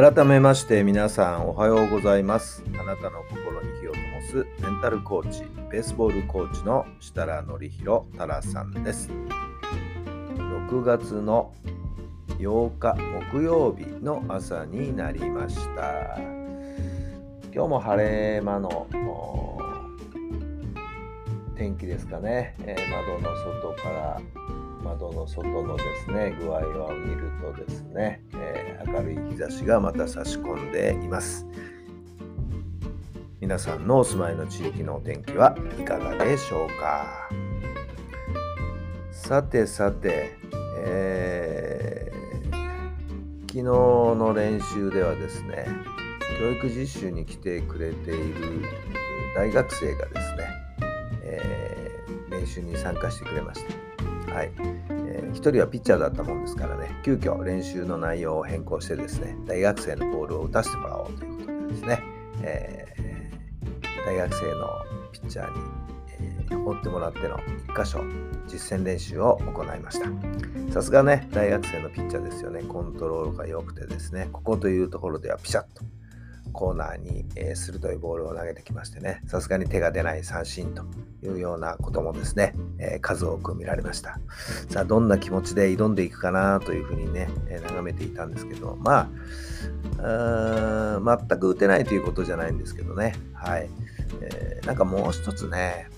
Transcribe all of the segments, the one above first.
改めまして皆さんおはようございます。あなたの心に火を灯すメンタルコーチ、ベースボールコーチの設楽範弘太良さんです。6月の8日木曜日の朝になりました。今日も晴れ間の天気ですかね、えー窓の外から窓の外のですね具合を見るとですね、えー明るい日差しがまた差し込んでいます皆さんのお住まいの地域のお天気はいかがでしょうかさてさて、えー昨日の練習ではですね教育実習に来てくれている大学生がですね、えー練習に参加してくれました。はい。えー一人はピッチャーだったもんですからね、急遽練習の内容を変更してですね、大学生のボールを打たせてもらおうということでですね、えー大学生のピッチャーに、えー放ってもらっての1箇所実践練習を行いました。さすがね、大学生のピッチャーですよね、コントロールが良くてですね、ここというところではピシャッとコーナーに、えー鋭いボールを投げてきましてね、さすがに手が出ない三振というようなこともですね、えー数多く見られました。さあ、どんな気持ちで挑んでいくかなというふうにね、えー眺めていたんですけど、まあ、うーん全く打てないということじゃないんですけどね、はい。えーなんかもう一つね、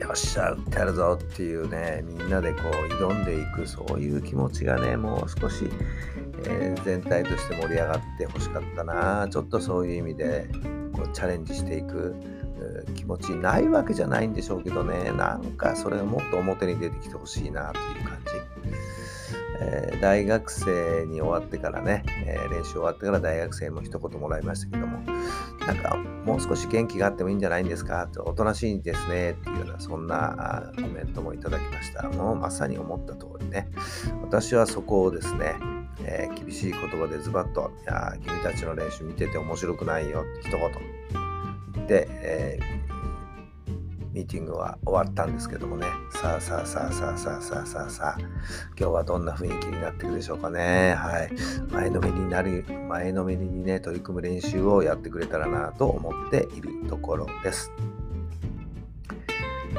よっしゃ、打ってやるぞっていうね、みんなでこう挑んでいく、そういう気持ちがね、もう少し、えー全体として盛り上がってほしかったな、ちょっとそういう意味でこうチャレンジしていく気持ちないわけじゃないんでしょうけどね、なんかそれがもっと表に出てきてほしいなという感じ。えー大学生に終わってからね、えー練習終わってから大学生も一言もらいましたけども、なんかもう少し元気があってもいいんじゃないんですか？とおとなしいですね。っていうようなそんなコメントもいただきました。もうまさに思った通りね、私はそこをですね、えー厳しい言葉でズバッと、いや君たちの練習見てて面白くないよって一言言って、えーミーティングは終わったんですけどもね、さあさあさあさあさあさあさあさあ、今日はどんな雰囲気になっていくでしょうかね。はい。前のめりになる、前のめりにね、取り組む練習をやってくれたらなと思っているところです。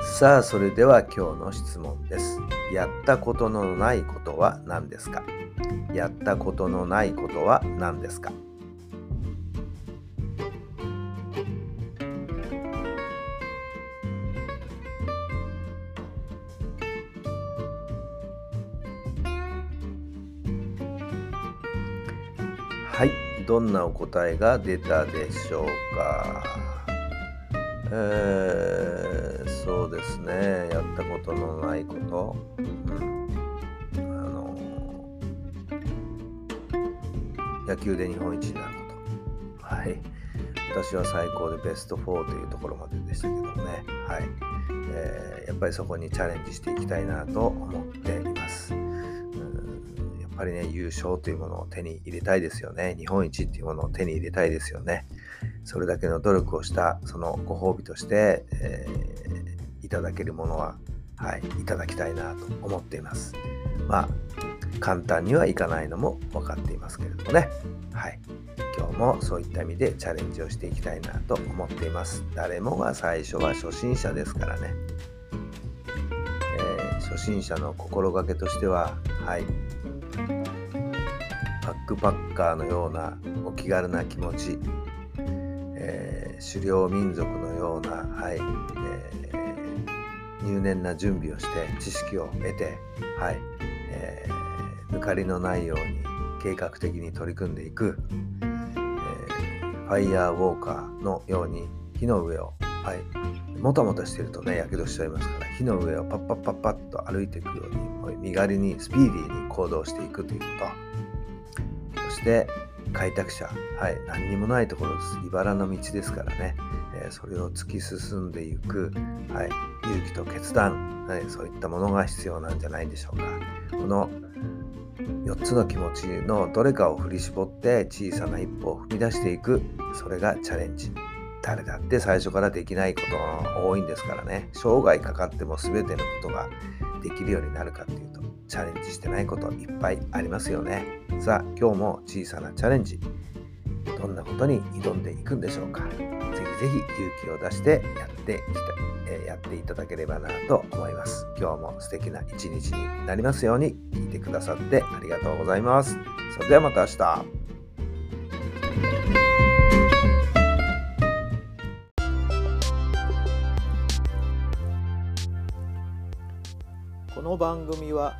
さあ、それでは今日の質問です。やったことのないことは何ですか？やったことのないことは何ですか？はい、どんなお答えが出たでしょうか？えー、そうですね、やったことのないこと。うん、あの野球で日本一になること。はい。私は最高でベスト4というところまででしたけどもね。はい。えーやっぱりそこにチャレンジしていきたいなと思っています。やっぱりね、優勝というものを手に入れたいですよね。日本一っていうものを手に入れたいですよね。それだけの努力をした、そのご褒美として、えーいただけるものは、はい、いただきたいなと思っています。まあ、簡単にはいかないのも分かっていますけれどもね。はい。今日もそういった意味でチャレンジをしていきたいなと思っています。誰もが最初は初心者ですからね。えー初心者の心がけとしては、はい、バックパッカーのようなお気軽な気持ち、えー狩猟民族のような、はいえー入念な準備をして知識を得て、はいえー抜かりのないように計画的に取り組んでいく、えーファイヤーウォーカーのように火の上を、はい、もたもたしてるとね、やけどしちゃいますから、火の上をパッパッパッパッと歩いていくように、身軽にスピーディーに行動していくということ。そしして開拓者、はい、何にもないところです。茨の道ですからね、えー、それを突き進んでいく、はい、勇気と決断、はい、そういったものが必要なんじゃないでしょうか。この4つの気持ちのどれかを振り絞って小さな一歩を踏み出していく、それがチャレンジ。誰だって最初からできないことが多いんですからね、生涯かかっても全てのことができるようになるかっていうと、チャレンジしてないこといっぱいありますよね。さあ、今日も小さなチャレンジ、どんなことに挑んでいくんでしょうか。ぜひぜひ勇気を出してやってきた、えー、やっていただければなと思います。今日も素敵な一日になりますように聞いてくださってありがとうございます。それではまた明日。この番組は